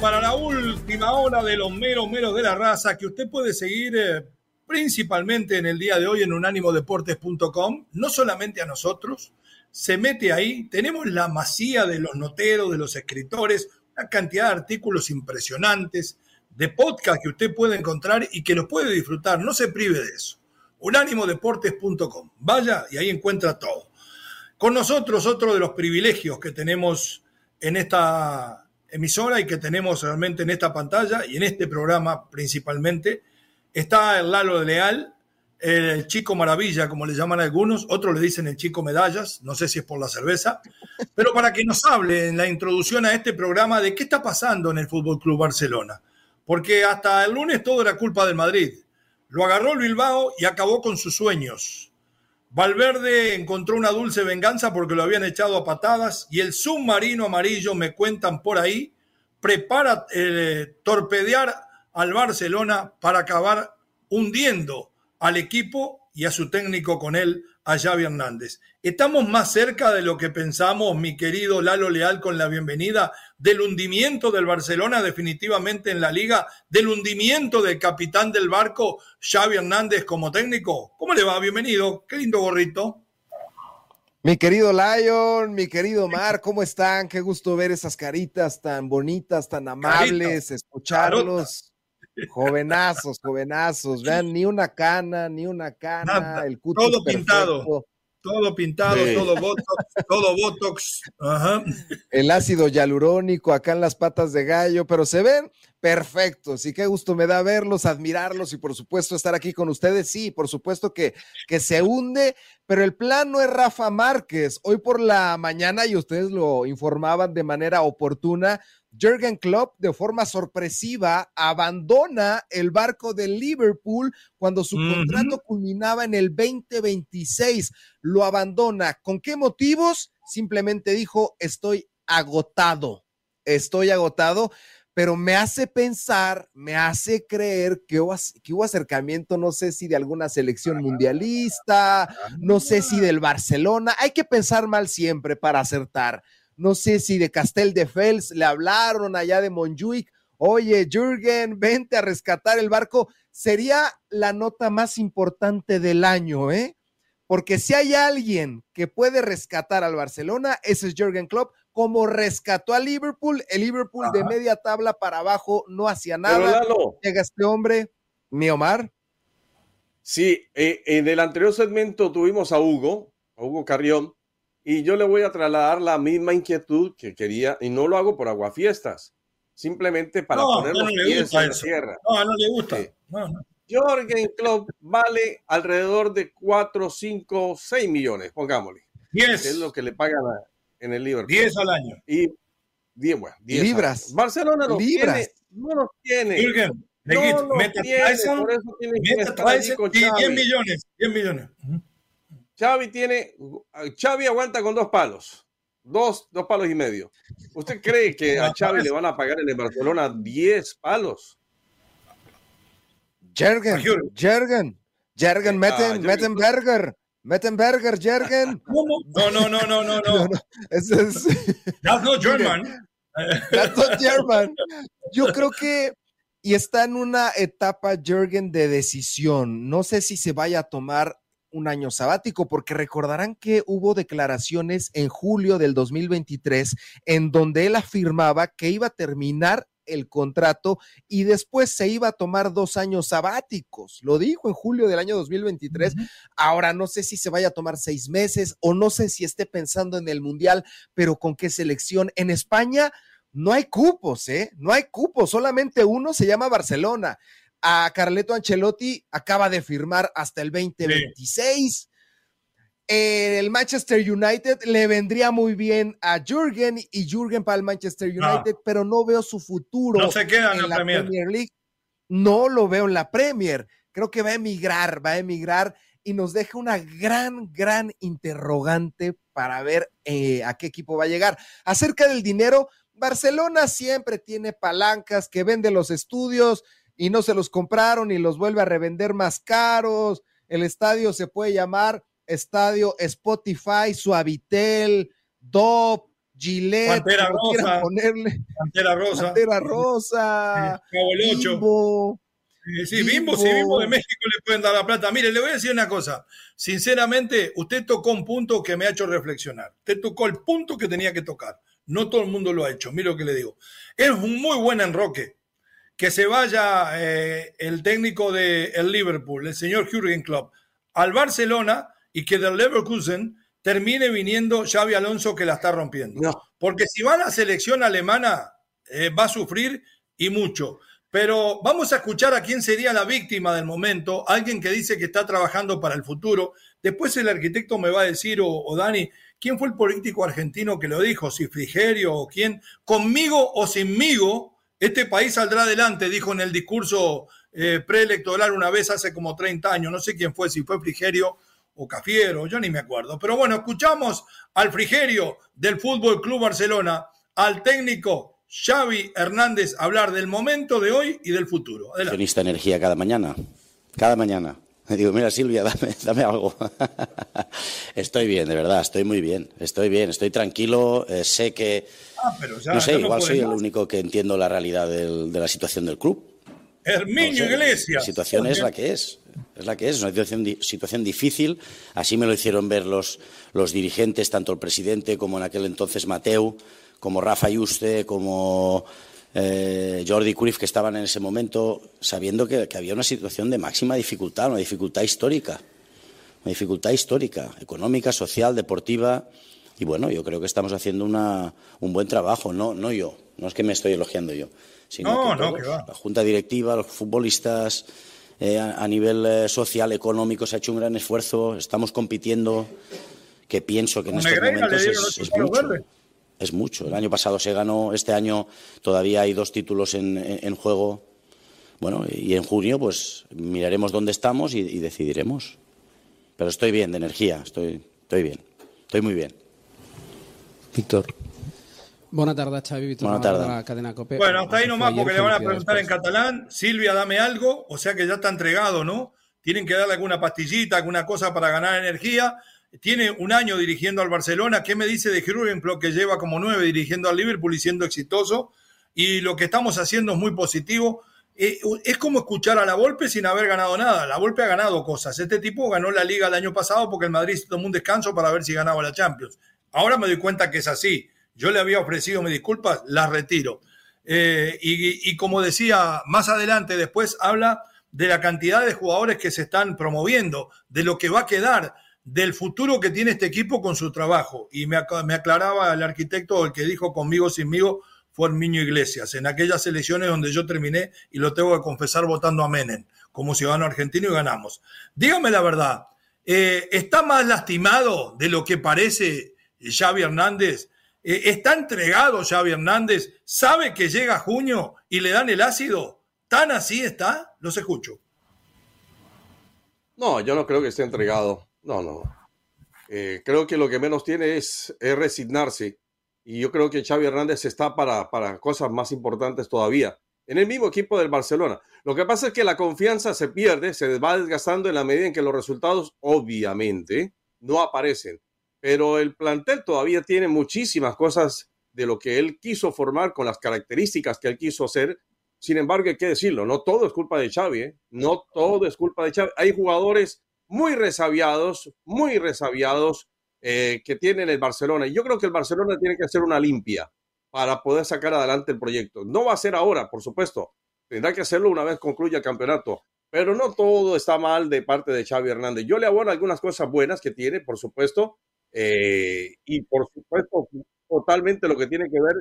Para la última hora de los meros meros de la raza que usted puede seguir eh, principalmente en el día de hoy en unánimodeportes.com, no solamente a nosotros, se mete ahí, tenemos la masía de los noteros, de los escritores, una cantidad de artículos impresionantes, de podcast que usted puede encontrar y que los puede disfrutar, no se prive de eso. unánimodeportes.com, vaya y ahí encuentra todo. Con nosotros otro de los privilegios que tenemos en esta emisora y que tenemos realmente en esta pantalla y en este programa principalmente, está el Lalo Leal, el chico maravilla, como le llaman algunos, otros le dicen el chico medallas, no sé si es por la cerveza, pero para que nos hable en la introducción a este programa de qué está pasando en el Fútbol Club Barcelona, porque hasta el lunes todo era culpa del Madrid. Lo agarró el Bilbao y acabó con sus sueños. Valverde encontró una dulce venganza porque lo habían echado a patadas y el submarino amarillo, me cuentan por ahí, prepara eh, torpedear al Barcelona para acabar hundiendo al equipo y a su técnico con él a Xavi Hernández. Estamos más cerca de lo que pensamos, mi querido Lalo Leal, con la bienvenida del hundimiento del Barcelona definitivamente en la liga, del hundimiento del capitán del barco, Xavi Hernández como técnico. ¿Cómo le va? Bienvenido. Qué lindo gorrito. Mi querido Lion, mi querido Mar, ¿cómo están? Qué gusto ver esas caritas tan bonitas, tan amables, escucharlos. Jovenazos, jovenazos, vean, ni una cana, ni una cana, el cutis todo pintado, todo pintado, todo botox, todo botox, El ácido hialurónico acá en las patas de gallo, pero se ven perfectos y qué gusto me da verlos, admirarlos y por supuesto estar aquí con ustedes. Sí, por supuesto que, que se hunde, pero el plan no es Rafa Márquez. Hoy por la mañana, y ustedes lo informaban de manera oportuna, Jürgen Klopp de forma sorpresiva abandona el barco de Liverpool cuando su contrato culminaba en el 2026. Lo abandona. ¿Con qué motivos? Simplemente dijo, estoy agotado. Estoy agotado pero me hace pensar, me hace creer que hubo, que hubo, acercamiento, no sé si de alguna selección mundialista, no sé si del Barcelona. Hay que pensar mal siempre para acertar no sé si de Castel de Fels le hablaron allá de Monjuic, oye, Jürgen, vente a rescatar el barco, sería la nota más importante del año, ¿eh? Porque si hay alguien que puede rescatar al Barcelona, ese es Jürgen Klopp, como rescató a Liverpool, el Liverpool de media tabla para abajo no hacía nada. Llega este hombre, mi Omar. Sí, eh, en el anterior segmento tuvimos a Hugo, a Hugo Carrión, y yo le voy a trasladar la misma inquietud que quería, y no lo hago por aguafiestas, simplemente para poner los pies en la tierra. No, no le gusta. Jorgen Klopp vale alrededor de 4, 5, 6 millones, pongámosle. 10. Es lo que le pagan en el Liverpool. 10 al año. Y 10, bueno, 10 libras. Barcelona no tiene, no los tiene. Jürgen, no los tiene, por eso tiene que estar con 10 millones, 10 millones. Xavi tiene, Xavi aguanta con dos palos, dos, dos palos y medio. ¿Usted cree que a Xavi le van a pagar en el Barcelona 10 palos? Jergen, Jergen, Jergen, meten, meten burger. Mettenberger, Jergen. ¿Cómo? No, no, no, no, no, no. no, es, That's not German. That's not German. Yo creo que y está en una etapa Jürgen de decisión. No sé si se vaya a tomar un año sabático, porque recordarán que hubo declaraciones en julio del 2023 en donde él afirmaba que iba a terminar el contrato y después se iba a tomar dos años sabáticos. Lo dijo en julio del año 2023. Ahora no sé si se vaya a tomar seis meses o no sé si esté pensando en el Mundial, pero con qué selección. En España no hay cupos, ¿eh? No hay cupos, solamente uno se llama Barcelona. A Carleto Ancelotti acaba de firmar hasta el 2026 el Manchester United le vendría muy bien a Jürgen y Jürgen para el Manchester United, pero no veo su futuro no se queda en, la, Premier. League. No lo veo en la Premier. Creo que va a emigrar, va a emigrar y nos deja una gran, gran interrogante para ver eh, a qué equipo va a llegar. Acerca del dinero, Barcelona siempre tiene palancas que vende los estudios y no se los compraron y los vuelve a revender más caros. El estadio se puede llamar Estadio Spotify, Suavitel, Dop, Gillette, Pantera Rosa, ponerle. Pantera Rosa, Pantera Rosa, Bimbo. Sí, Bimbo, si Bimbo de México le pueden dar la plata. Mire, le voy a decir una cosa. Sinceramente, usted tocó un punto que me ha hecho reflexionar. Usted tocó el punto que tenía que tocar. No todo el mundo lo ha hecho. Mire lo que le digo. Es un muy buen enroque que se vaya eh, el técnico del el Liverpool, el señor Jürgen Klopp, al Barcelona y que del Leverkusen termine viniendo Xavi Alonso que la está rompiendo. Porque si va a la selección alemana, eh, va a sufrir y mucho. Pero vamos a escuchar a quién sería la víctima del momento, alguien que dice que está trabajando para el futuro. Después el arquitecto me va a decir, o, Dani, ¿quién fue el político argentino que lo dijo? Si Frigerio o quién. Conmigo o sinmigo, este país saldrá adelante, dijo en el discurso eh, preelectoral una vez hace como 30 años. No sé quién fue, si fue Frigerio o Cafiero, yo ni me acuerdo. Pero bueno, escuchamos al frigerio del Fútbol Club Barcelona, al técnico Xavi Hernández hablar del momento de hoy y del futuro. Adelante. energía cada mañana, cada mañana. Me digo, mira Silvia, dame, dame algo. estoy bien, de verdad, estoy muy bien, estoy bien, estoy tranquilo, eh, sé que... Ah, no sé, igual soy el único que entiendo la realidad de la situación del club. Herminio Iglesias. La situación es la que es es la que es, es una situación, situación, difícil. Así me lo hicieron ver los, los, dirigentes, tanto el presidente como en aquel entonces Mateu, como Rafa Yuste, como eh, Jordi Cruyff, que estaban en ese momento, sabiendo que, había una situación de máxima dificultad, una dificultad histórica, una dificultad histórica, económica, social, deportiva. Y bueno, yo creo que estamos haciendo una, un buen trabajo, no, no yo, no es que me estoy elogiando yo, sino que, la junta directiva, los futbolistas, eh, a, nivel eh, social, económico, se ha hecho un gran esfuerzo, estamos compitiendo, que pienso que en estos momentos es, mucho. Es mucho. El año pasado se ganó, este año todavía hay dos títulos en, juego. Bueno, y en junio pues miraremos dónde estamos y, y decidiremos. Pero estoy bien de energía, estoy, estoy bien, estoy muy bien. Víctor. Buenas tardes, Xavi. Buenas tardes. cadena Cope. Bueno, hasta ahí nomás porque le van a preguntar en catalán. Silvia, dame algo. O sea que ya está entregado, ¿no? Tienen que darle alguna pastillita, alguna cosa para ganar energía. Tiene un año dirigiendo al Barcelona. ¿Qué me dice de Jürgen que lleva como nueve dirigiendo al Liverpool y siendo exitoso? Y lo que estamos haciendo es muy positivo. Eh, es como escuchar a la Volpe sin haber ganado nada. La Volpe ha ganado cosas. Este tipo ganó la Liga el año pasado porque el Madrid tomó un descanso para ver si ganaba la Champions. Ahora me doy cuenta que es así yo le había ofrecido mis disculpas, las retiro. Eh, y, como decía, más adelante después habla de la cantidad de jugadores que se están promoviendo, de lo que va a quedar, del futuro que tiene este equipo con su trabajo. Y me, aclaraba el arquitecto, el que dijo conmigo, sinmigo, fue Niño Iglesias, en aquellas elecciones donde yo terminé, y lo tengo que confesar, votando a Menem como ciudadano argentino y ganamos. Dígame la verdad, eh, ¿está más lastimado de lo que parece Xavi Hernández eh, está entregado Xavi Hernández, sabe que llega junio y le dan el ácido. ¿Tan así está? Los escucho. No, yo no creo que esté entregado. No, no. Eh, creo que lo que menos tiene es, resignarse. Y yo creo que Xavi Hernández está para, para cosas más importantes todavía. En el mismo equipo del Barcelona. Lo que pasa es que la confianza se pierde, se va desgastando en la medida en que los resultados, obviamente, no aparecen pero el plantel todavía tiene muchísimas cosas de lo que él quiso formar con las características que él quiso hacer. Sin embargo, hay que decirlo, no todo es culpa de Xavi, ¿eh? no todo es culpa de Xavi. Hay jugadores muy resabiados, muy resabiados eh, que tienen el Barcelona. Y yo creo que el Barcelona tiene que hacer una limpia para poder sacar adelante el proyecto. No va a ser ahora, por supuesto. Tendrá que hacerlo una vez concluya el campeonato. Pero no todo está mal de parte de Xavi Hernández. Yo le abono algunas cosas buenas que tiene, por supuesto, eh, y por supuesto totalmente lo que tiene que ver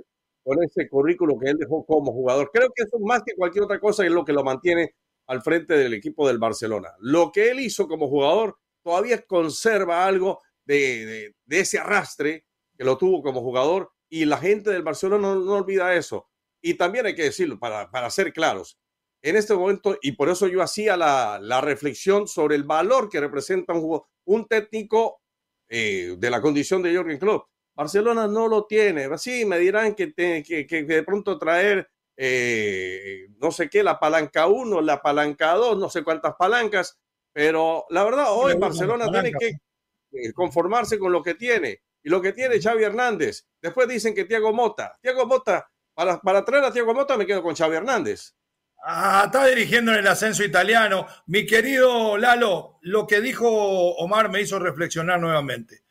con ese currículo que él dejó como jugador. Creo que eso más que cualquier otra cosa es lo que lo mantiene al frente del equipo del Barcelona. Lo que él hizo como jugador todavía conserva algo de, ese arrastre que lo tuvo como jugador y la gente del Barcelona no, olvida eso. Y también hay que decirlo, para, para, ser claros, en este momento, y por eso yo hacía la, la reflexión sobre el valor que representa un, un técnico eh, de la condición de Jürgen Klopp. Barcelona no lo tiene. Sí, me dirán que, que, de pronto traer eh, no sé qué, la palanca 1, la palanca 2, no sé cuántas palancas, pero la verdad, hoy Barcelona tiene que eh, conformarse con lo que tiene. Y lo que tiene Xavi Hernández. Después dicen que Tiago Mota. Tiago Mota, para, para traer a Tiago Mota me quedo con Xavi Hernández. Ah, está dirigiendo en el ascenso italiano. Mi querido Lalo, lo que dijo Omar me hizo reflexionar nuevamente.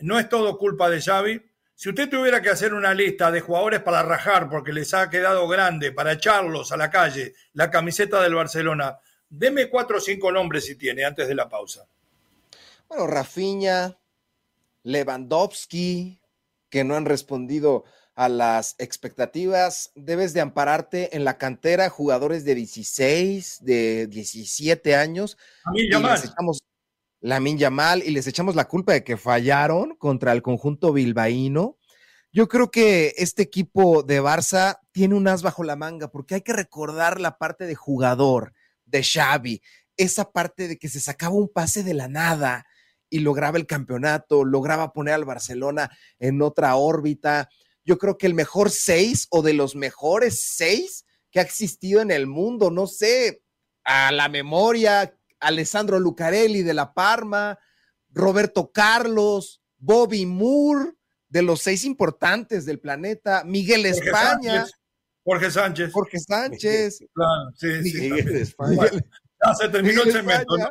No es todo culpa de Xavi. Si usted tuviera que hacer una lista de jugadores para rajar porque les ha quedado grande, para echarlos a la calle, la camiseta del Barcelona, deme cuatro o cinco nombres si tiene antes de la pausa. Bueno, Rafinha, Lewandowski, que no han respondido a las expectativas, debes de ampararte en la cantera jugadores de 16, de 17 años. Mí Yamal. La Yamal y les echamos la culpa de que fallaron contra el conjunto bilbaíno. Yo creo que este equipo de Barça tiene un as bajo la manga porque hay que recordar la parte de jugador de Xavi, esa parte de que se sacaba un pase de la nada y lograba el campeonato, lograba poner al Barcelona en otra órbita yo creo que el mejor seis o de los mejores seis que ha existido en el mundo, no sé, a la memoria, Alessandro Lucarelli de La Parma, Roberto Carlos, Bobby Moore, de los seis importantes del planeta, Miguel España. Jorge Sánchez. Jorge Sánchez. Claro, sí, Miguel España. ya se terminó el cemento, ¿no?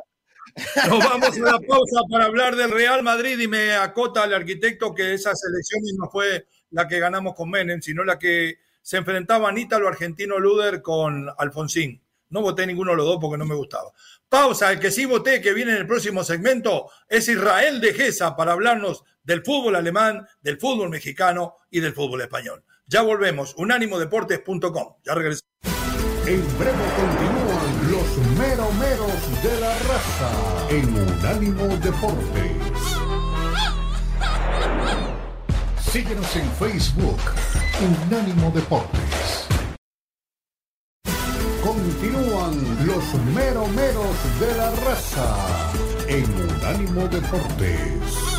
Nos vamos a la pausa para hablar del Real Madrid y me acota el arquitecto que esa selección no fue la que ganamos con Menem, sino la que se enfrentaba Ítalo Argentino Luder con Alfonsín. No voté ninguno de los dos porque no me gustaba. Pausa, el que sí voté, que viene en el próximo segmento, es Israel de Gesa para hablarnos del fútbol alemán, del fútbol mexicano y del fútbol español. Ya volvemos, unánimodeportes.com. Ya regresamos. En breve continúan los meromeros de la raza en Unánimo Deportes. Síguenos en Facebook, Unánimo Deportes. Continúan los meromeros de la raza en Unánimo Deportes.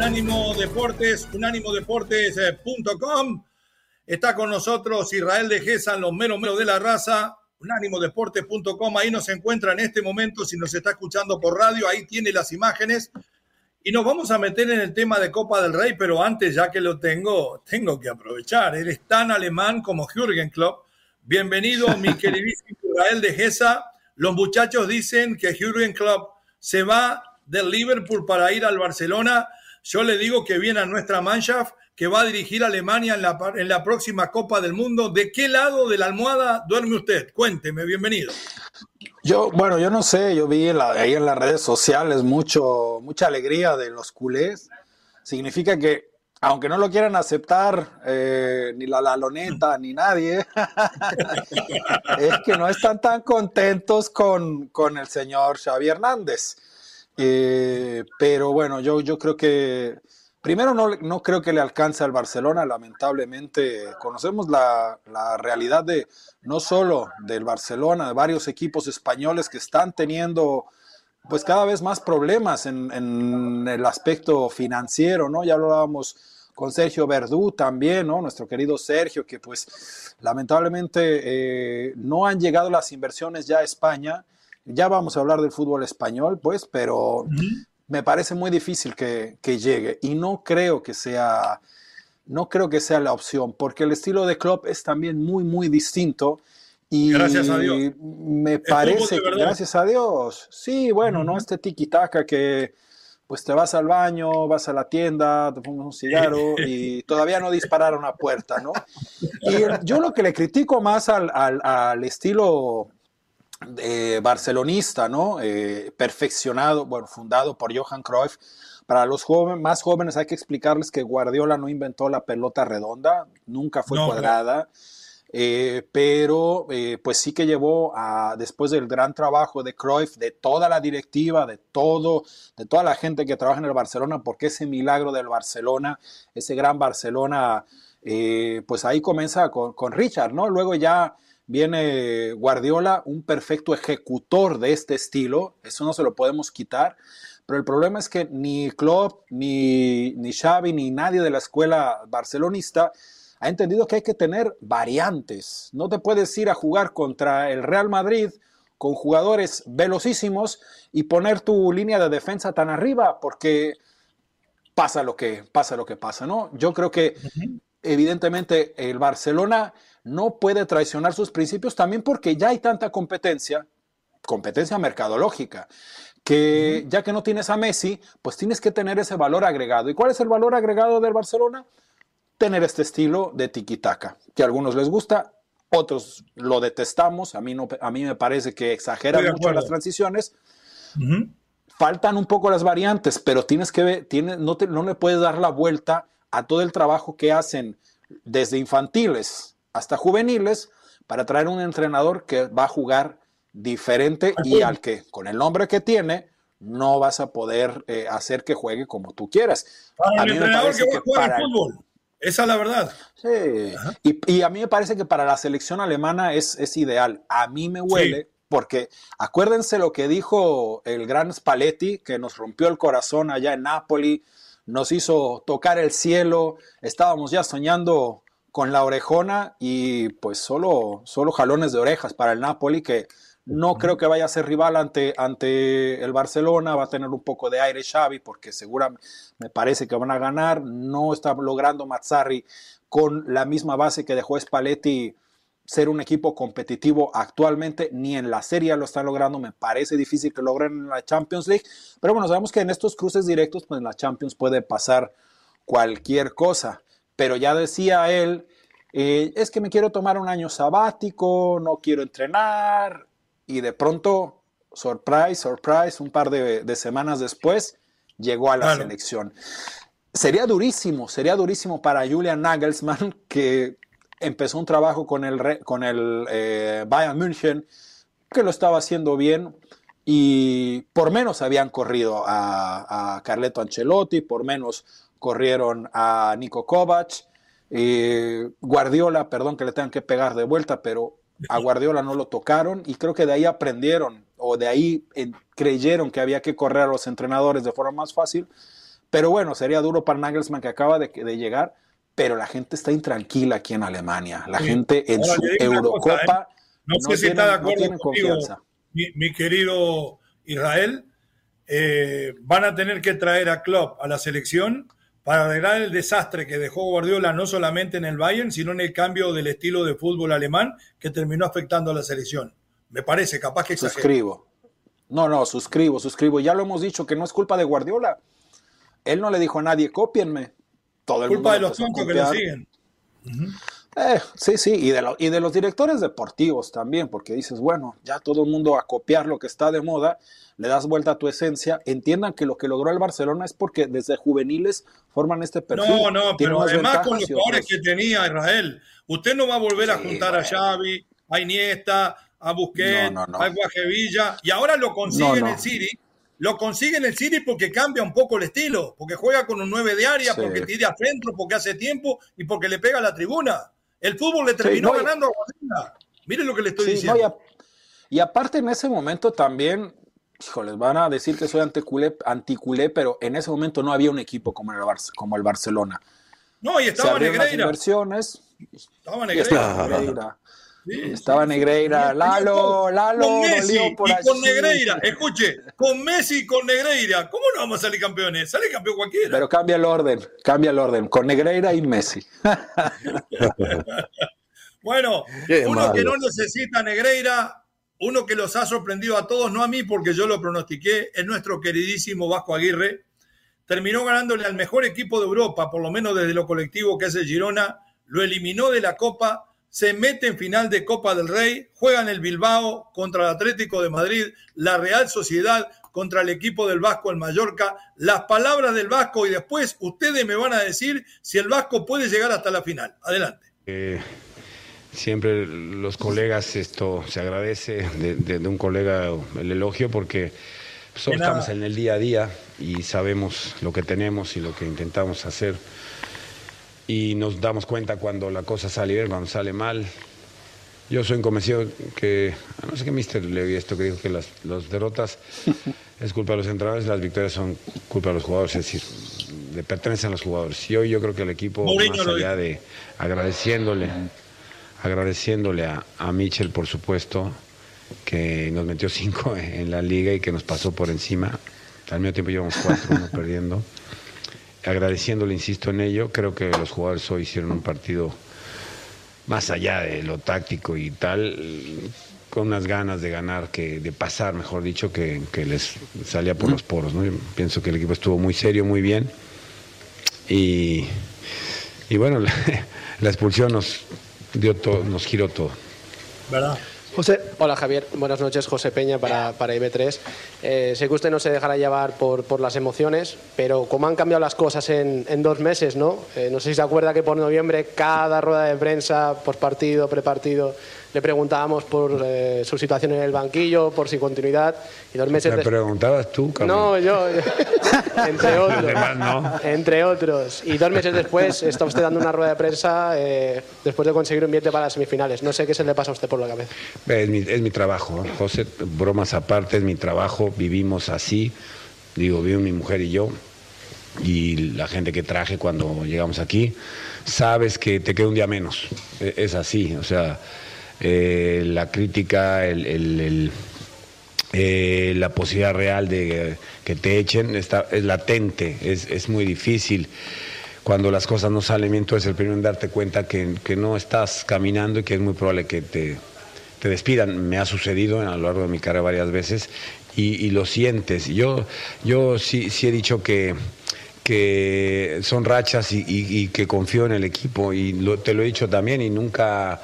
Unánimo Deportes, unánimodeportes.com. Está con nosotros Israel de Gesa, los menos menos de la raza. Unánimodeportes.com, ahí nos encuentra en este momento, si nos está escuchando por radio, ahí tiene las imágenes. Y nos vamos a meter en el tema de Copa del Rey, pero antes, ya que lo tengo, tengo que aprovechar. Él es tan alemán como Jürgen Klopp. Bienvenido, mi queridísimo Israel de Gesa. Los muchachos dicen que Jürgen Klopp se va del Liverpool para ir al Barcelona. Yo le digo que viene a nuestra Mannschaft, que va a dirigir a Alemania en la, en la próxima Copa del Mundo. ¿De qué lado de la almohada duerme usted? Cuénteme, bienvenido. Yo, bueno, yo no sé, yo vi ahí en las redes sociales mucho, mucha alegría de los culés. Significa que, aunque no lo quieran aceptar eh, ni la Laloneta ni nadie, es que no están tan contentos con, con el señor Xavi Hernández. Eh, pero bueno, yo, yo creo que primero no, no creo que le alcance al Barcelona, lamentablemente. Conocemos la, la, realidad de no solo del Barcelona, de varios equipos españoles que están teniendo pues cada vez más problemas en, en, el aspecto financiero, ¿no? Ya hablábamos con Sergio Verdú también, ¿no? Nuestro querido Sergio, que pues lamentablemente eh, no han llegado las inversiones ya a España. Ya vamos a hablar del fútbol español, pues, pero me parece muy difícil que, que, llegue y no creo que sea, no creo que sea la opción, porque el estilo de club es también muy, muy distinto. Y gracias a Dios. Me parece gracias a Dios. Sí, bueno, ¿no? Este tiki-taka que pues te vas al baño, vas a la tienda, te pones un cigarro y todavía no dispararon a puerta, ¿no? Y yo lo que le critico más al, al, al estilo eh, barcelonista, ¿no? Eh, perfeccionado, bueno, fundado por Johan Cruyff. Para los jóvenes, más jóvenes hay que explicarles que Guardiola no inventó la pelota redonda, nunca fue no, cuadrada. No. Eh, pero pues sí que llevó a, después del gran trabajo de Cruyff, de toda la directiva, de todo, de toda la gente que trabaja en el Barcelona, porque ese milagro del Barcelona, ese gran Barcelona, pues ahí comienza con, con, Richard, ¿no? Luego ya viene Guardiola, un perfecto ejecutor de este estilo, eso no se lo podemos quitar. Pero el problema es que ni Klopp, ni, ni Xavi, ni nadie de la escuela barcelonista ha entendido que hay que tener variantes. No te puedes ir a jugar contra el Real Madrid con jugadores velocísimos y poner tu línea de defensa tan arriba porque pasa lo que pasa lo que pasa, ¿no? Yo creo que evidentemente el Barcelona no puede traicionar sus principios también porque ya hay tanta competencia, competencia mercadológica, que ya que no tienes a Messi, pues tienes que tener ese valor agregado. ¿Y cuál es el valor agregado del Barcelona? tener este estilo de tiki-taka, que a algunos les gusta, otros lo detestamos, a mí, no, a mí me parece que exageran mucho las transiciones. Uh -huh. Faltan un poco las variantes, pero tienes que ver, tienes, no, te, no le puedes dar la vuelta a todo el trabajo que hacen desde infantiles hasta juveniles para traer un entrenador que va a jugar diferente y al que con el nombre que tiene no vas a poder eh, hacer que juegue como tú quieras. Para a mí el me parece que, que para el fútbol. Esa es la verdad. Sí. Y, y, a mí me parece que para la selección alemana es, es ideal. A mí me huele, sí. porque acuérdense lo que dijo el gran Spalletti, que nos rompió el corazón allá en Nápoli, nos hizo tocar el cielo, estábamos ya soñando con la orejona y pues solo, solo jalones de orejas para el Napoli, que no creo que vaya a ser rival ante, ante el Barcelona, va a tener un poco de aire Xavi porque seguramente me parece que van a ganar, no está logrando Mazzarri con la misma base que dejó Spalletti ser un equipo competitivo actualmente, ni en la serie lo están logrando, me parece difícil que logren en la Champions League, pero bueno, sabemos que en estos cruces directos, pues en la Champions puede pasar cualquier cosa, pero ya decía él, eh, es que me quiero tomar un año sabático, no quiero entrenar, y de pronto, surprise, surprise, un par de, de semanas después, llegó a la claro. selección. Sería durísimo, sería durísimo para Julian Nagelsmann, que empezó un trabajo con el, con el eh, Bayern München, que lo estaba haciendo bien, y por menos habían corrido a, a Carleto Ancelotti, por menos corrieron a Nico Kovac, eh, Guardiola, perdón que le tengan que pegar de vuelta, pero a Guardiola no lo tocaron y creo que de ahí aprendieron o de ahí eh, creyeron que había que correr a los entrenadores de forma más fácil. Pero bueno, sería duro para Nagelsmann que acaba de, de llegar, pero la gente está intranquila aquí en Alemania. La sí. gente en Ahora, su Eurocopa cosa, ¿eh? no, no, sé si está de acuerdo no contigo, confianza. Mi, mi, querido Israel, eh, van a tener que traer a Klopp a la selección para arreglar el desastre que dejó Guardiola no solamente en el Bayern, sino en el cambio del estilo de fútbol alemán que terminó afectando a la selección. Me parece, capaz que exagero. Suscribo. No, no, suscribo, suscribo. Ya lo hemos dicho que no es culpa de Guardiola. Él no le dijo a nadie, cópienme. Todo el culpa de los tontos que le siguen. Uh -huh. Eh, sí, sí, y de, lo, y de, los directores deportivos también, porque dices, bueno, ya todo el mundo a copiar lo que está de moda, le das vuelta a tu esencia, entiendan que lo que logró el Barcelona es porque desde juveniles forman este perfil. No, no, pero además con los jugadores que tenía Israel, usted no va a volver sí, a juntar bueno. a Xavi, a Iniesta, a Busquets, no, no, no. a Guajevilla, y ahora lo consigue en el City, lo consigue en el City porque cambia un poco el estilo, porque juega con un 9 de área, sí. porque tira centro, porque hace tiempo y porque le pega a la tribuna. El fútbol le terminó sí, no, ganando a Guardiola. Miren lo que le estoy sí, diciendo. No, y, a, y, aparte en ese momento también híjoles, van a decir que soy anticulé, anticulé, pero en ese momento no había un equipo como el, como el Barcelona. No, y estaba Negreira. inversiones. Estaba Negreira. estaba Negreira, Lalo, Lalo, con Messi y con Negreira, escuche, con Messi y con Negreira, ¿cómo no vamos a salir campeones? Sale campeón cualquiera. Pero cambia el orden, cambia el orden, con Negreira y Messi. bueno, uno que no necesita Negreira, uno que los ha sorprendido a todos, no a mí porque yo lo pronostiqué, es nuestro queridísimo Vasco Aguirre. Terminó ganándole al mejor equipo de Europa, por lo menos desde lo colectivo que es el Girona, lo eliminó de la Copa, se mete en final de Copa del Rey, juega en el Bilbao contra el Atlético de Madrid, la Real Sociedad contra el equipo del Vasco, el Mallorca, las palabras del Vasco y después ustedes me van a decir si el Vasco puede llegar hasta la final. Adelante. Eh, siempre los colegas, esto se agradece de, un colega el elogio porque estamos en el día a día y sabemos lo que tenemos y lo que intentamos hacer. Y nos damos cuenta cuando la cosa sale bien, cuando sale mal. Yo soy convencido que, no sé qué mister le vi esto que dijo que las, derrotas es culpa de los entrenadores, las victorias son culpa de los jugadores, es decir, le pertenecen a los jugadores. Y hoy yo creo que el equipo, más allá de agradeciéndole agradeciéndole a, a Mitchell, por supuesto, que nos metió cinco en la liga y que nos pasó por encima. Al mismo tiempo llevamos cuatro, uno perdiendo. Agradeciéndole, insisto en ello, creo que los jugadores hoy hicieron un partido más allá de lo táctico y tal, con unas ganas de ganar, que de pasar, mejor dicho, que, les salía por los poros. ¿no? pienso que el equipo estuvo muy serio, muy bien. Y, y bueno, la expulsión nos, dio todo, nos giró todo. ¿Verdad? José. Hola Javier, buenas noches, José Peña para, para IB3. Eh, sé que usted no se dejará llevar por, por, las emociones, pero cómo han cambiado las cosas en, en dos meses, ¿no? Eh, no sé si se acuerda que por noviembre cada rueda de prensa, partido, prepartido, le preguntábamos por eh, su situación en el banquillo, por su continuidad. Y dos meses ¿Me preguntabas tú, No, yo, entre otros. Entre otros. Y dos meses después está usted dando una rueda de prensa eh, después de conseguir un billete para las semifinales. No sé qué se le pasa a usted por la cabeza. Es mi, es trabajo, José. Bromas aparte, es mi trabajo. Vivimos así. Digo, vivo mi mujer y yo. Y la gente que traje cuando llegamos aquí, sabes que te queda un día menos. E, es así, o sea eh, la crítica, el, eh, la posibilidad real de que te echen está, es latente, es, muy difícil. Cuando las cosas no salen bien, tú eres el primero en darte cuenta que, no estás caminando y que es muy probable que te, despidan. Me ha sucedido a lo largo de mi carrera varias veces y, lo sientes. Yo, yo sí, sí he dicho que, que son rachas y, que confío en el equipo y te lo he dicho también y nunca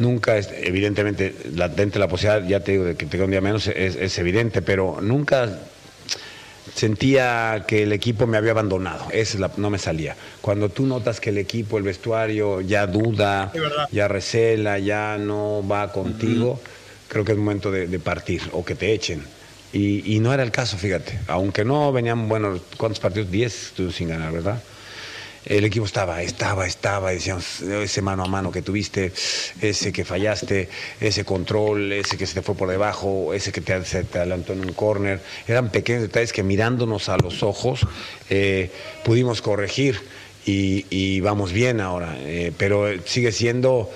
nunca, es, evidentemente, latente la posibilidad, ya te digo, de que tenga un día menos, es, evidente, pero nunca sentía que el equipo me había abandonado, es no me salía. Cuando tú notas que el equipo, el vestuario ya duda, ya recela, ya no va contigo, creo que es momento de, partir o que te echen. Y, y, no era el caso, fíjate, aunque no venían, bueno, ¿cuántos partidos? Diez sin ganar, ¿verdad? El equipo estaba, estaba, estaba, decíamos, ese mano a mano que tuviste, ese que fallaste, ese control, ese que se te fue por debajo, ese que te, se te adelantó en un corner, eran pequeños detalles que mirándonos a los ojos eh, pudimos corregir y, vamos bien ahora, eh, pero sigue siendo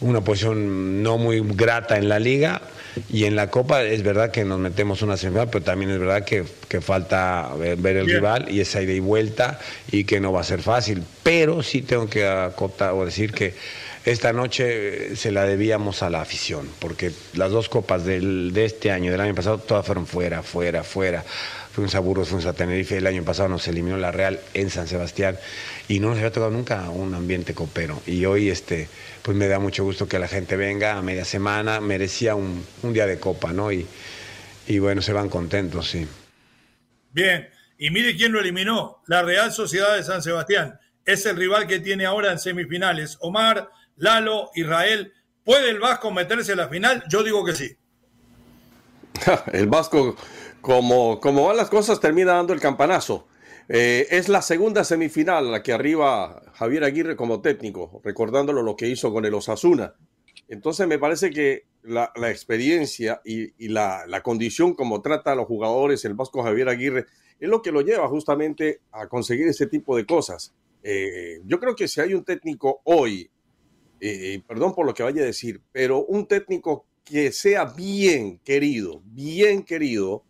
una posición no muy grata en la liga y en la Copa es verdad que nos metemos una semifinal, pero también es verdad que, falta ver, el rival y esa ida y vuelta y que no va a ser fácil. Pero sí tengo que acotar o decir que esta noche se la debíamos a la afición, porque las dos copas del, de este año, del año pasado, todas fueron fuera, fuera, fuera. Fuimos a Burgos, fuimos a Tenerife, el año pasado nos eliminó la Real en San Sebastián y no nos había tocado nunca un ambiente copero. Y hoy este pues me da mucho gusto que la gente venga a media semana, merecía un, día de copa, ¿no? Y, y bueno, se van contentos, sí. Bien, y mire quién lo eliminó, la Real Sociedad de San Sebastián. Es el rival que tiene ahora en semifinales. Omar, Lalo, Israel. ¿Puede el Vasco meterse a la final? Yo digo que sí. el Vasco, como, como van las cosas, termina dando el campanazo. Eh, es la segunda semifinal la que arriba Javier Aguirre como técnico, recordándolo lo que hizo con el Osasuna. Entonces me parece que la, experiencia y, la, condición como trata a los jugadores el Vasco Javier Aguirre es lo que lo lleva justamente a conseguir ese tipo de cosas. Eh, yo creo que si hay un técnico hoy, eh, perdón por lo que vaya a decir, pero un técnico que sea bien querido, bien querido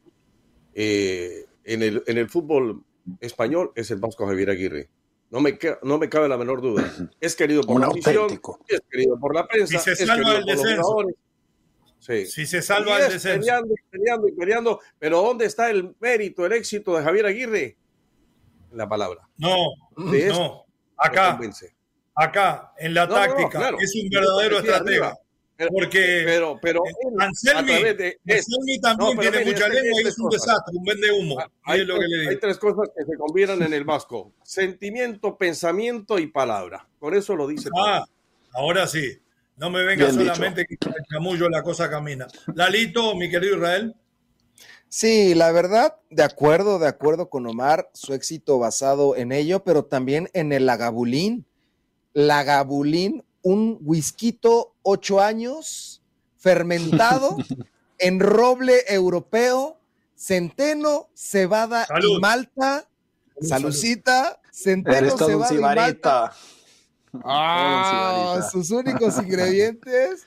eh, en, el, en el fútbol español es el Vasco Javier Aguirre. No me, no me cabe la menor duda. Es querido por la afición, es querido por la prensa, si se salva el descenso. Sí. Si se salva el descenso. Peleando y peleando y peleando. Pero ¿dónde está el mérito, el éxito de Javier Aguirre? La palabra. No, no. Acá, acá, en la táctica, es un verdadero estratega. Porque pero, pero Anselmi, también tiene mucha lengua y es un desastre, un vende humo. Ah, hay, tres cosas que se combinan en el vasco: sentimiento, pensamiento y palabra. Por eso lo dice. Ah, ahora sí. No me venga solamente que el chamullo la cosa camina. Lalito, mi querido Israel. Sí, la verdad, de acuerdo, de acuerdo con Omar, su éxito basado en ello, pero también en el Lagabulín. Lagabulín, un whisky ocho años, fermentado en roble europeo, centeno, cebada y malta. Salucita, centeno, cebada y malta. Ah, sus únicos ingredientes,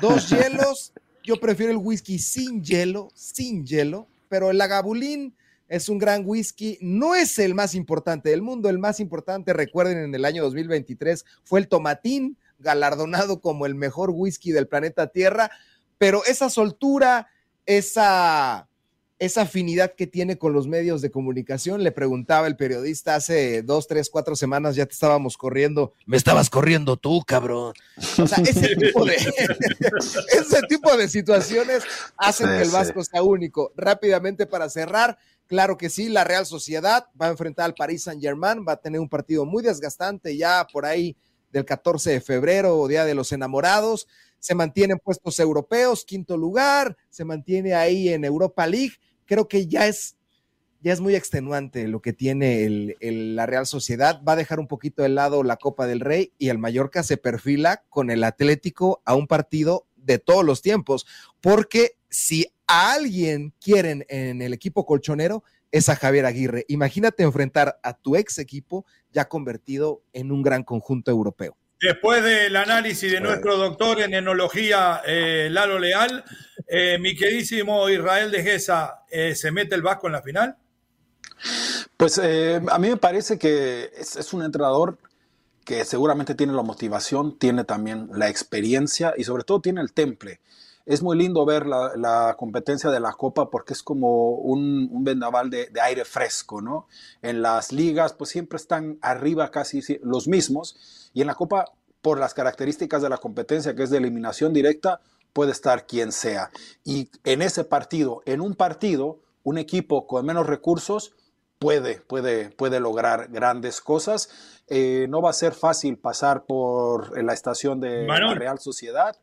dos hielos. Yo prefiero el whisky sin hielo, sin hielo, pero el Lagavulin es un gran whisky. No es el más importante del mundo. El más importante, recuerden, en el año 2023 fue el Tomatín, galardonado como el mejor whisky del planeta Tierra. Pero esa soltura, esa esa afinidad que tiene con los medios de comunicación. Le preguntaba el periodista hace dos, tres, cuatro semanas, ya te estábamos corriendo. Me estabas corriendo tú, cabrón. O sea, ese tipo de, ese tipo de situaciones hacen que el Vasco sea único. Rápidamente para cerrar, claro que sí, la Real Sociedad va a enfrentar al Paris Saint Germain, va a tener un partido muy desgastante ya por ahí del 14 de febrero, Día de los Enamorados se mantiene en puestos europeos, quinto lugar, se mantiene ahí en Europa League. Creo que ya es, ya es muy extenuante lo que tiene la Real Sociedad. Va a dejar un poquito de lado la Copa del Rey y el Mallorca se perfila con el Atlético a un partido de todos los tiempos, porque si a alguien quieren en el equipo colchonero, es a Javier Aguirre. Imagínate enfrentar a tu ex equipo ya convertido en un gran conjunto europeo. Después del análisis de nuestro doctor en enología, eh, Lalo Leal, eh, mi queridísimo Israel de Gesa, eh, ¿se mete el Vasco en la final? Pues a mí me parece que es, un entrenador que seguramente tiene la motivación, tiene también la experiencia y sobre todo tiene el temple. Es muy lindo ver la, competencia de la Copa porque es como un, vendaval de, de, aire fresco, ¿no? En las ligas pues siempre están arriba casi los mismos y en la Copa, por las características de la competencia, que es de eliminación directa, puede estar quien sea. Y en ese partido, en un partido, un equipo con menos recursos puede, puede, puede lograr grandes cosas. Eh, no va a ser fácil pasar por la estación de la Real Sociedad,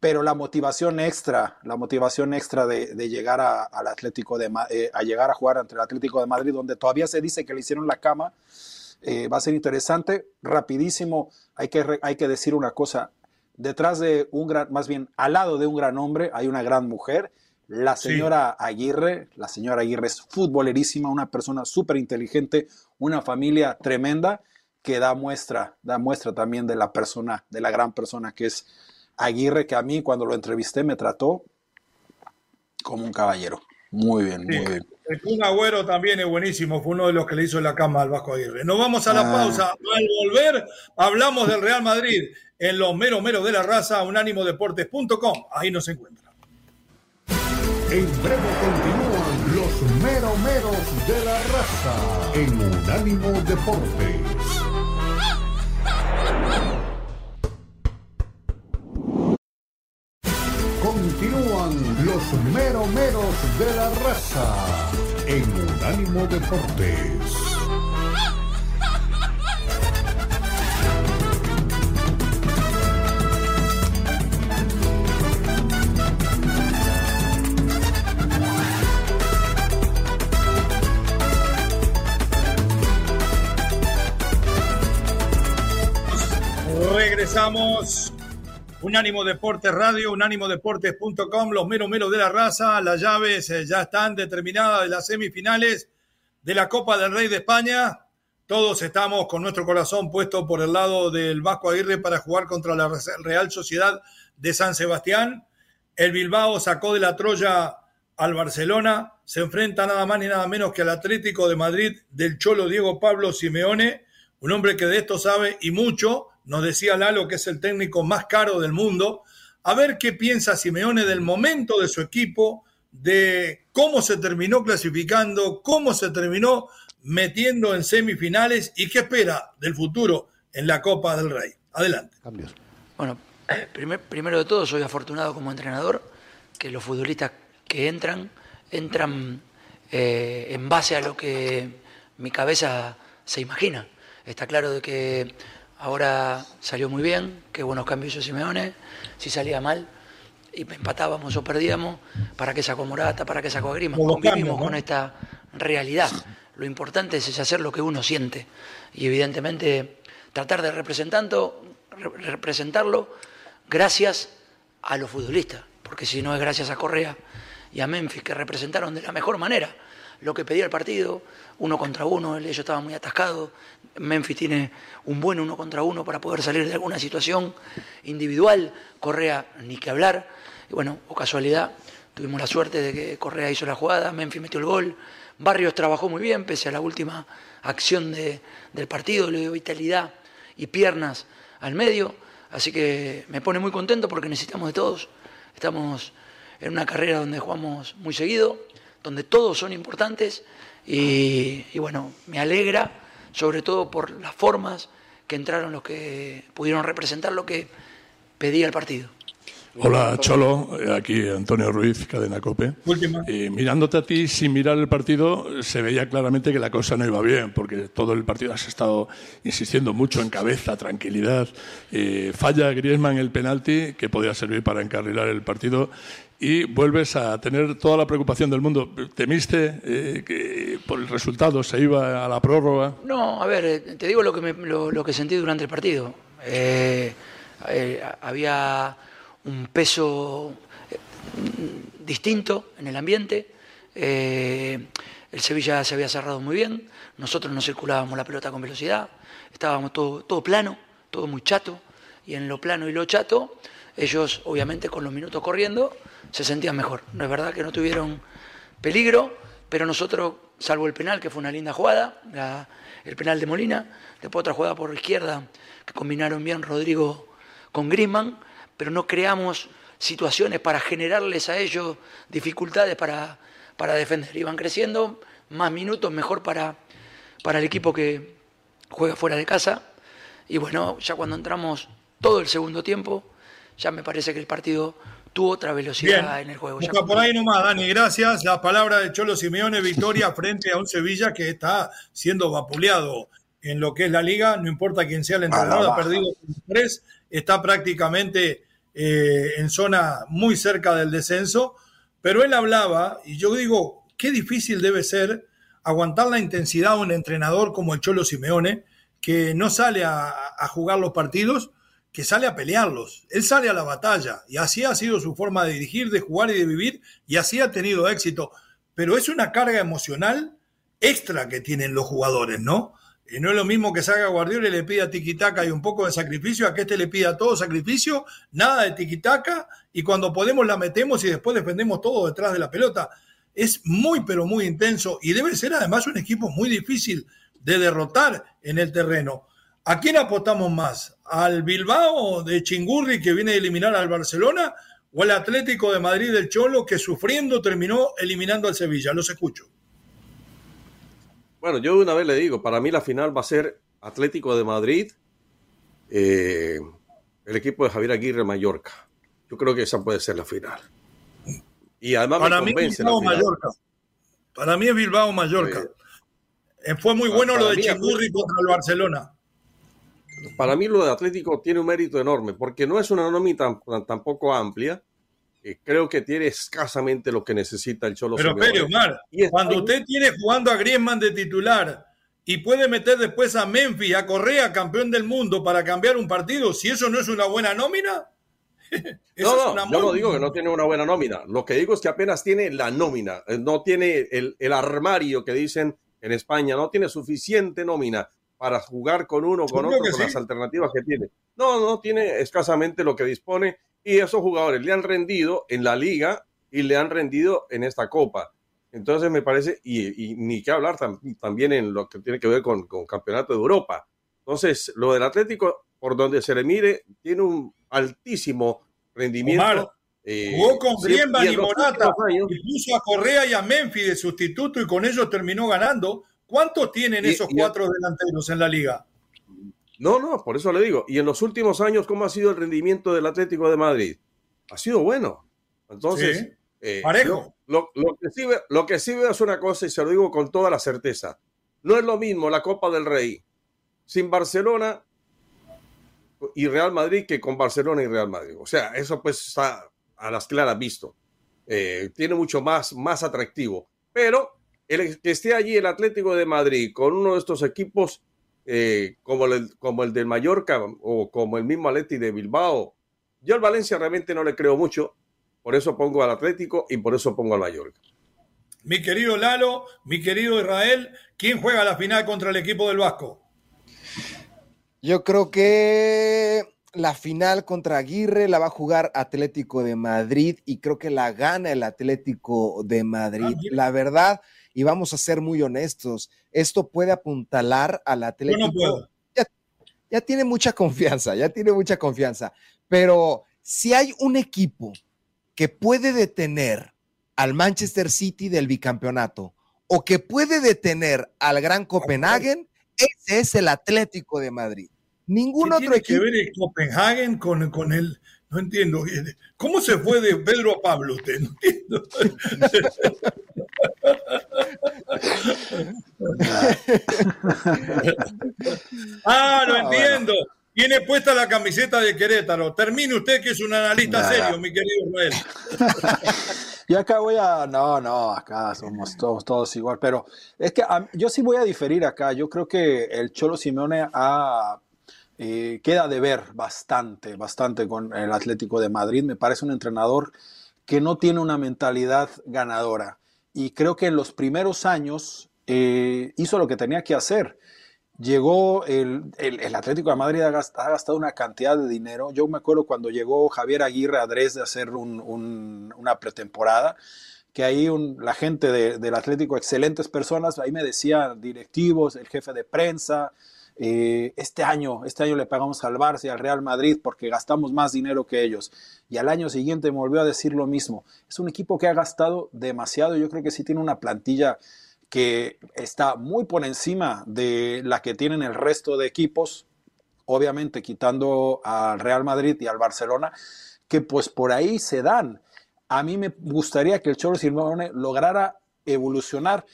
pero la motivación extra, la motivación extra de, llegar al Atlético de eh, a llegar a jugar ante el Atlético de Madrid, donde todavía se dice que le hicieron la cama, eh, va a ser interesante. Rapidísimo, hay que, hay que decir una cosa. Detrás de un gran, más bien al lado de un gran hombre, hay una gran mujer. La señora Aguirre, la señora Aguirre es futbolerísima, una persona súper inteligente, una familia tremenda que da muestra, da muestra también de la persona, de la gran persona que es Aguirre, que a mí cuando lo entrevisté me trató como un caballero. Muy bien, muy bien. El Kun Agüero también es buenísimo, fue uno de los que le hizo la cama al Vasco Aguirre. Nos vamos a la ah. pausa. Al volver, hablamos del Real Madrid en los meros meros de la raza, unánimodeportes.com. Ahí nos encuentra. En breve continúan los meros meros de la raza en Unánimo Deportes. Continúan los meromeros de la raza en Unánimo Deportes. Regresamos Unánimo Deportes Radio, unánimodeportes.com, los meros meros de la raza, las llaves eh, ya están determinadas de las semifinales de la Copa del Rey de España. Todos estamos con nuestro corazón puesto por el lado del Vasco Aguirre para jugar contra la Real Sociedad de San Sebastián. El Bilbao sacó de la Troya al Barcelona, se enfrenta nada más ni nada menos que al Atlético de Madrid del Cholo Diego Pablo Simeone, un hombre que de esto sabe y mucho, nos decía Lalo que es el técnico más caro del mundo, a ver qué piensa Simeone del momento de su equipo, de cómo se terminó clasificando, cómo se terminó metiendo en semifinales y qué espera del futuro en la Copa del Rey. Adelante. Cambios. Bueno, primero de todo soy afortunado como entrenador que los futbolistas que entran, entran eh, en base a lo que mi cabeza se imagina. Está claro de que Ahora salió muy bien, qué buenos cambios hizo Simeone. Si salía mal y empatábamos o perdíamos, ¿para qué sacó Morata? ¿Para qué sacó Grima? Convivimos con esta realidad. Lo importante es hacer lo que uno siente y evidentemente tratar de representarlo gracias a los futbolistas, porque si no es gracias a Correa y a Memphis que representaron de la mejor manera lo que pedía el partido, uno contra uno, ellos estaban muy atascados, Memphis tiene un buen uno contra uno para poder salir de alguna situación individual, Correa ni que hablar, y bueno, o casualidad, tuvimos la suerte de que Correa hizo la jugada, Memphis metió el gol, Barrios trabajó muy bien, pese a la última acción del partido, le dio vitalidad y piernas al medio, así que me pone muy contento porque necesitamos de todos, estamos en una carrera donde jugamos muy seguido, donde todos son importantes y, bueno, me alegra sobre todo por las formas que entraron los que pudieron representar lo que pedía el partido. Hola Cholo, aquí Antonio Ruiz, Cadena Cope. Y mirándote a ti sin mirar el partido, se veía claramente que la cosa no iba bien, porque todo el partido has estado insistiendo mucho en cabeza, tranquilidad. falla Griezmann el penalti, que podía servir para encarrilar el partido, y vuelves a tener toda la preocupación del mundo. ¿Temiste eh, que por el resultado se iba a la prórroga? No, a ver, eh, te digo lo que, lo, que sentí durante el partido. Eh, había un peso distinto en el ambiente. el Sevilla se había cerrado muy bien. Nosotros no circulábamos la pelota con velocidad. Estábamos todo, todo plano, todo muy chato. Y en lo plano y lo chato, ellos, obviamente, con los minutos corriendo, se sentían mejor. No es verdad que no tuvieron peligro, pero nosotros, salvo el penal, que fue una linda jugada, el penal de Molina, después otra jugada por izquierda, que combinaron bien Rodrigo con Grisman, pero no creamos situaciones para generarles a ellos dificultades para, para defender. Iban creciendo, más minutos, mejor para, para el equipo que juega fuera de casa. Y bueno, ya cuando entramos todo el segundo tiempo, ya me parece que el partido tuvo otra velocidad en el juego. Busca por ahí nomás, Dani, gracias. La palabra de Cholo Simeone, victoria frente a un Sevilla que está siendo vapuleado en lo que es la liga, no importa quién sea el entrenador, ha perdido tres, está prácticamente eh, en zona muy cerca del descenso, pero él hablaba, y yo digo, qué difícil debe ser aguantar la intensidad de un entrenador como el Cholo Simeone, que no sale a jugar los partidos, que sale a pelearlos. Él sale a la batalla y así ha sido su forma de dirigir, de jugar y de vivir y así ha tenido éxito. Pero es una carga emocional extra que tienen los jugadores, ¿no? Y no es lo mismo que salga Guardiola y le pida tiquitaca y un poco de sacrificio, a que este le pida todo sacrificio, nada de tiquitaca y cuando podemos la metemos y después defendemos todo detrás de la pelota. Es muy, pero muy intenso y debe ser además un equipo muy difícil de derrotar en el terreno. ¿A quién apostamos más? ¿Al Bilbao de Chingurri que viene a eliminar al Barcelona o al Atlético de Madrid del Cholo que sufriendo terminó eliminando al Sevilla? Los escucho. Bueno, yo una vez le digo, para mí la final va a ser Atlético de Madrid, eh, el equipo de Javier Aguirre Mallorca. Yo creo que esa puede ser la final. Y además para mí Bilbao Mallorca. Para mí es Bilbao Mallorca. Eh, fue muy bueno lo de Chingurri contra el Barcelona para mí lo de Atlético tiene un mérito enorme, porque no es una nómina tampoco amplia. Eh, creo que tiene escasamente lo que necesita el Cholo. Pero, pero Omar, cuando usted tiene jugando a Griezmann de titular y puede meter después a Memphis, a Correa, campeón del mundo, para cambiar un partido, si eso no es una buena nómina, no, no, yo no digo que no tiene una buena nómina. Lo que digo es que apenas tiene la nómina, eh, no tiene el, el armario que dicen en España, no tiene suficiente nómina para jugar con uno, con otro, con las alternativas que tiene. No, no tiene escasamente lo que dispone y esos jugadores le han rendido en la liga y le han rendido en esta copa. Entonces me parece, y, ni qué hablar también en lo que tiene que ver con, con Campeonato de Europa. Entonces, lo del Atlético, por donde se le mire, tiene un altísimo rendimiento. Eh, jugó con Griezmann y Morata, y puso a Correa y a Memphis de sustituto y con ellos terminó ganando. ¿Cuántos tienen esos cuatro delanteros en la liga? No, no, por eso le digo. Y en los últimos años, ¿cómo ha sido el rendimiento del Atlético de Madrid? Ha sido bueno. Entonces, eh, parejo. Lo, que sí, lo que sí veo es una cosa y se lo digo con toda la certeza. No es lo mismo la Copa del Rey sin Barcelona y Real Madrid que con Barcelona y Real Madrid. O sea, eso pues está a las claras visto. Eh, tiene mucho más, más atractivo. Pero el que esté allí el Atlético de Madrid con uno de estos equipos eh, como, el, como el del Mallorca o como el mismo Atleti de Bilbao, yo al Valencia realmente no le creo mucho. Por eso pongo al Atlético y por eso pongo al Mallorca. Mi querido Lalo, mi querido Israel, ¿quién juega la final contra el equipo del Vasco? Yo creo que la final contra Aguirre la va a jugar Atlético de Madrid y creo que la gana el Atlético de Madrid. La verdad, y vamos a ser muy honestos, esto puede apuntalar al Atlético. Ya, ya tiene mucha confianza, ya tiene mucha confianza, pero si hay un equipo que puede detener al Manchester City del bicampeonato o que puede detener al Gran Copenhagen, ese es el Atlético de Madrid. Ningún otro tiene que ver el Copenhagen con, con el... No entiendo. ¿Cómo se fue de Pedro a Pablo usted? No entiendo. ah, lo entiendo. Tiene puesta la camiseta de Querétaro. Termine usted, que es un analista serio, mi querido Noel. Y acá voy a, no, no, acá somos todos, todos igual, pero es que yo sí voy a diferir acá. Yo creo que el Cholo Simeone ha, eh, queda de ver bastante, bastante con el Atlético de Madrid. Me parece un entrenador que no tiene una mentalidad ganadora. Y creo que en los primeros años eh, hizo lo que tenía que hacer llegó el, el, Atlético de Madrid ha gastado, una cantidad de dinero. Yo me acuerdo cuando llegó Javier Aguirre a Dresde a hacer una pretemporada, que ahí la gente del Atlético, excelentes personas, ahí me decían directivos, el jefe de prensa, eh, este año, este año le pagamos al Barça y al Real Madrid porque gastamos más dinero que ellos. Y al año siguiente me volvió a decir lo mismo. Es un equipo que ha gastado demasiado. Yo creo que sí tiene una plantilla que está muy por encima de la que tienen el resto de equipos, obviamente quitando al Real Madrid y al Barcelona, que pues por ahí se dan. A mí me gustaría que el Cholo Simeone lograra evolucionar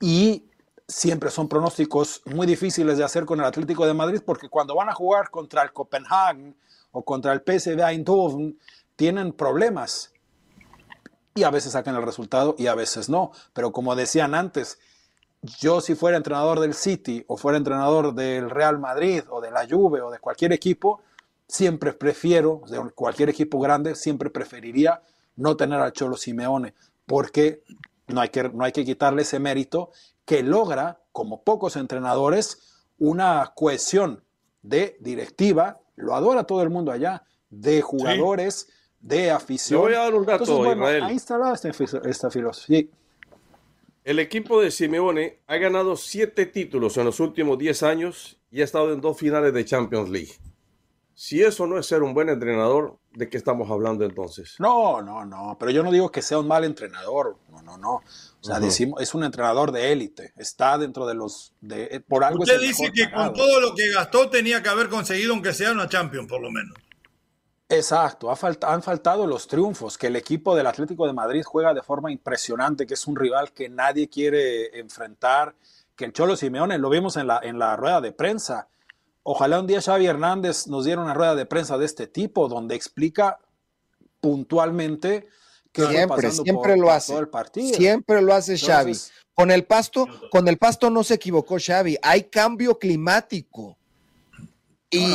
y siempre son pronósticos muy difíciles de hacer con el Atlético de Madrid porque cuando van a jugar contra el Copenhagen o contra el PSV Eindhoven tienen problemas y a veces sacan el resultado y a veces no. Pero como decían antes, yo si fuera entrenador del City o fuera entrenador del Real Madrid o de la Juve o de cualquier equipo, siempre prefiero, de cualquier equipo grande, siempre preferiría no tener al Cholo Simeone, porque no hay que, no hay que quitarle ese mérito que logra, como pocos entrenadores, una cohesión de directiva, lo adora todo el mundo allá, de jugadores de afición. voy a dar un dato, Israel. Ha instalado esta, esta filosofía. El equipo de Simeone ha ganado siete títulos en los últimos diez años y ha estado en dos finales de Champions League. Si eso no es ser un buen entrenador, ¿de qué estamos hablando entonces? No, no, no, pero yo no digo que sea un mal entrenador, no, no, no. O sea, decimos, es un entrenador de élite, está dentro de los... De, por algo Usted dice que con todo lo que gastó tenía que haber conseguido aunque sea una Champions, por lo menos. Exacto, han faltado los triunfos, que el equipo del Atlético de Madrid juega de forma impresionante, que es un rival que nadie quiere enfrentar, que el Cholo Simeone, lo vimos en la, en la rueda de prensa. Ojalá un día Xavi Hernández nos diera una rueda de prensa de este tipo, donde explica puntualmente que siempre, siempre lo hace. el partido. Siempre lo hace Xavi. Con el pasto, con el pasto no se equivocó Xavi. Hay cambio climático Y,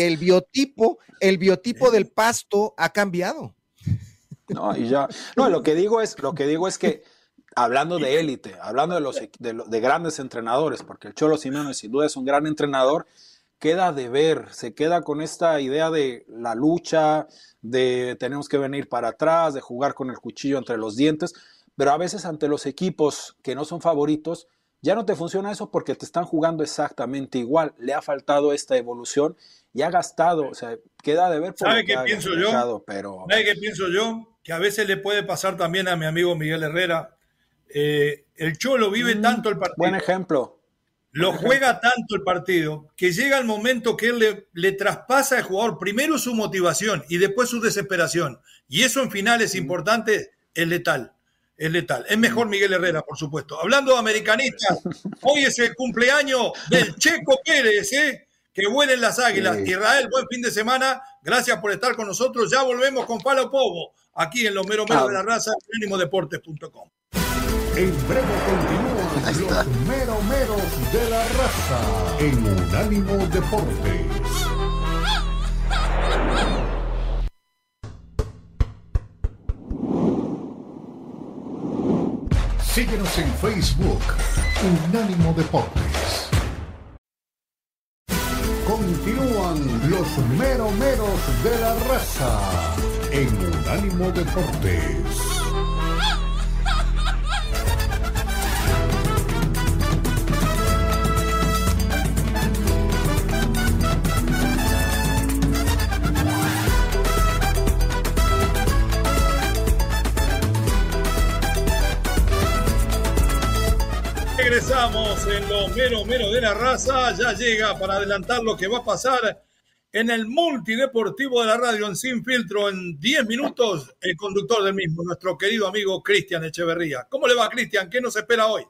el biotipo, el biotipo del pasto ha cambiado. No, y ya. No, lo que digo es, lo que digo es que hablando de élite, hablando de los de, grandes entrenadores, porque el Cholo Simeone sin duda es un gran entrenador, queda de ver, se queda con esta idea de la lucha, de tenemos que venir para atrás, de jugar con el cuchillo entre los dientes, pero a veces ante los equipos que no son favoritos, ya no te funciona eso porque te están jugando exactamente igual. Le ha faltado esta evolución y ha gastado, o sea, queda de ver. ¿Sabe qué pienso yo? Pero... ¿Sabe qué pienso yo? Que a veces le puede pasar también a mi amigo Miguel Herrera. Eh, el Cholo vive mm, tanto el partido. Buen ejemplo. Lo juega tanto el partido que llega el momento que él le, le, traspasa al jugador primero su motivación y después su desesperación. Y eso en finales importantes es letal es letal. Es mejor Miguel Herrera, por supuesto. Hablando de americanistas, hoy es el cumpleaños del Checo Pérez, ¿eh? que vuelen las águilas. Israel, buen fin de semana. Gracias por estar con nosotros. Ya volvemos con Palo Povo, aquí en los Mero Mero de la Raza, deportes.com. En breve continúan los Mero Meros de la Raza en Unánimo Deportes. Síguenos en Facebook, Unánimo Deportes. Continúan los meromeros de la raza en Unánimo Deportes. Regresamos en lo mero mero de la raza. Ya llega para adelantar lo que va a pasar en el multideportivo de la radio en Sin Filtro en 10 minutos. El conductor del mismo, nuestro querido amigo Cristian Echeverría. ¿Cómo le va, Cristian? ¿Qué nos espera hoy?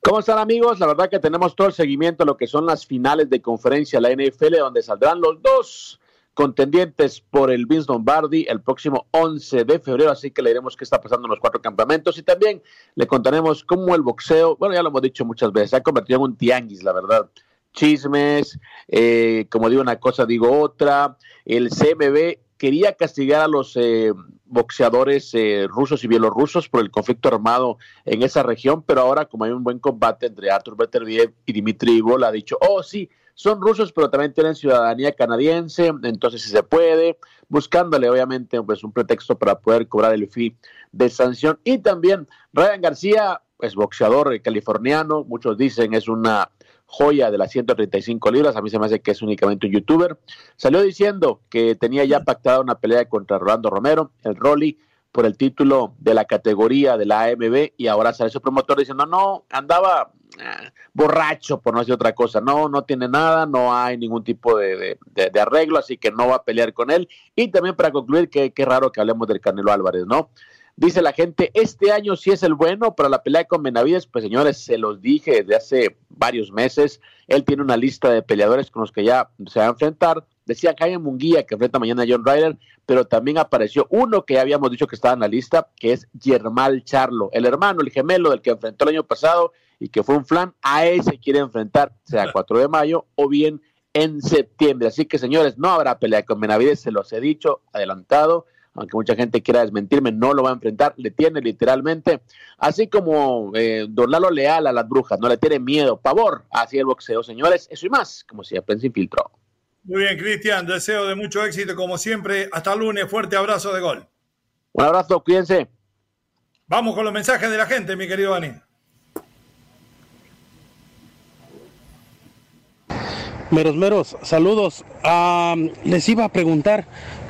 ¿Cómo están amigos? La verdad que tenemos todo el seguimiento a lo que son las finales de conferencia de la NFL, donde saldrán los dos contendientes por el Vince Lombardi el próximo 11 de febrero, así que le diremos qué está pasando en los cuatro campamentos y también le contaremos cómo el boxeo, bueno, ya lo hemos dicho muchas veces, se ha convertido en un tianguis, la verdad. Chismes, eh, como digo una cosa, digo otra. El CMB quería castigar a los eh, boxeadores eh, rusos y bielorrusos por el conflicto armado en esa región, pero ahora como hay un buen combate entre Artur Beterbiev y Dimitri Ivol, ha dicho, oh sí, son rusos, pero también tienen ciudadanía canadiense, entonces si se puede, buscándole obviamente pues un pretexto para poder cobrar el fee de sanción. Y también Ryan García, es boxeador californiano, muchos dicen es una joya de las 135 libras, a mí se me hace que es únicamente un youtuber, salió diciendo que tenía ya pactada una pelea contra Rolando Romero, el Rolly, por el título de la categoría de la AMB y ahora sale su promotor diciendo, no, andaba eh, borracho, por no decir otra cosa. No, no tiene nada, no hay ningún tipo de, arreglo, así que no va a pelear con él. Y también para concluir, que raro que hablemos del Canelo Álvarez, ¿no? Dice la gente, este año sí es el bueno para la pelea con Benavides. Pues señores, se los dije desde hace varios meses. Él tiene una lista de peleadores con los que ya se va a enfrentar. Decía Jaime Munguía que enfrenta mañana a John Ryder, pero también apareció uno que ya habíamos dicho que estaba en la lista, que es Germán Charlo, el hermano, el gemelo del que enfrentó el año pasado y que fue un flan, a ese quiere enfrentar, sea 4 de mayo o bien en septiembre. Así que, señores, no habrá pelea con Benavides, se los he dicho, adelantado, aunque mucha gente quiera desmentirme, no lo va a enfrentar, le tiene literalmente, así como eh, Don Lalo Leal a las brujas, no le tiene miedo, pavor, así el boxeo, señores, eso y más, como siempre sin filtro. Muy bien, Cristian, deseo de mucho éxito, como siempre, hasta el lunes, fuerte abrazo de gol. Un abrazo, cuídense. Vamos con los mensajes de la gente, mi querido Dani. Meros, meros, saludos. les iba a preguntar,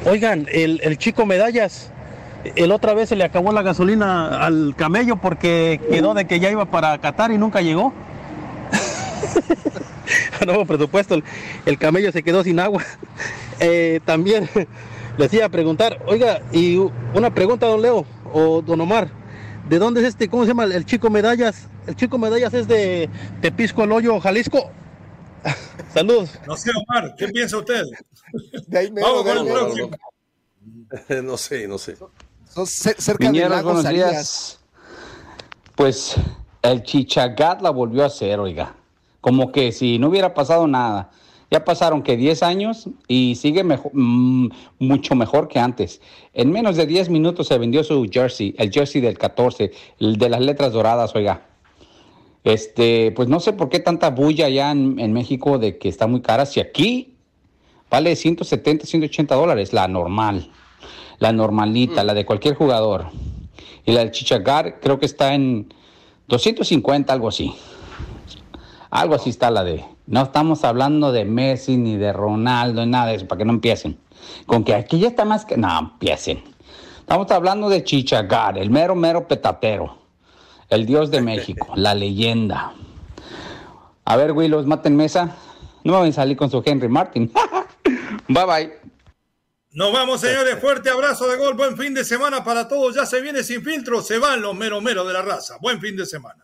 oigan, el, chico Medallas, el otra vez se le acabó la gasolina al camello porque quedó de que ya iba para Qatar y nunca llegó. no, por supuesto, el, camello se quedó sin agua. Eh, también les iba a preguntar, oiga, y una pregunta, don Leo o don Omar, ¿de dónde es este, cómo se llama el chico Medallas? El chico Medallas es de Tepisco, el Hoyo, Jalisco. Saludos. No sé, Omar, ¿qué piensa usted? Vamos con el próximo. No sé, no sé. Son cerca de buenos días. Pues el Chichagat la volvió a hacer, oiga. Como que si no hubiera pasado nada. Ya pasaron que 10 años y sigue mejor, mm, mucho mejor que antes. En menos de 10 minutos se vendió su jersey, el jersey del 14, el de las letras doradas, oiga. Este, pues no sé por qué tanta bulla allá en, en México de que está muy cara. Si aquí vale 170, 180 dólares, la normal, la normalita, la de cualquier jugador. Y la del Chichagar creo que está en 250, algo así. Algo así está la de. No estamos hablando de Messi ni de Ronaldo, ni nada de eso, para que no empiecen. Con que aquí ya está más que. No, empiecen. Estamos hablando de Chichagar, el mero, mero petatero. El dios de México, la leyenda. A ver, Willows, maten mesa. No me voy a salir con su Henry Martin. bye bye. Nos vamos, señores. Fuerte abrazo de gol. Buen fin de semana para todos. Ya se viene sin filtro. Se van los mero mero de la raza. Buen fin de semana.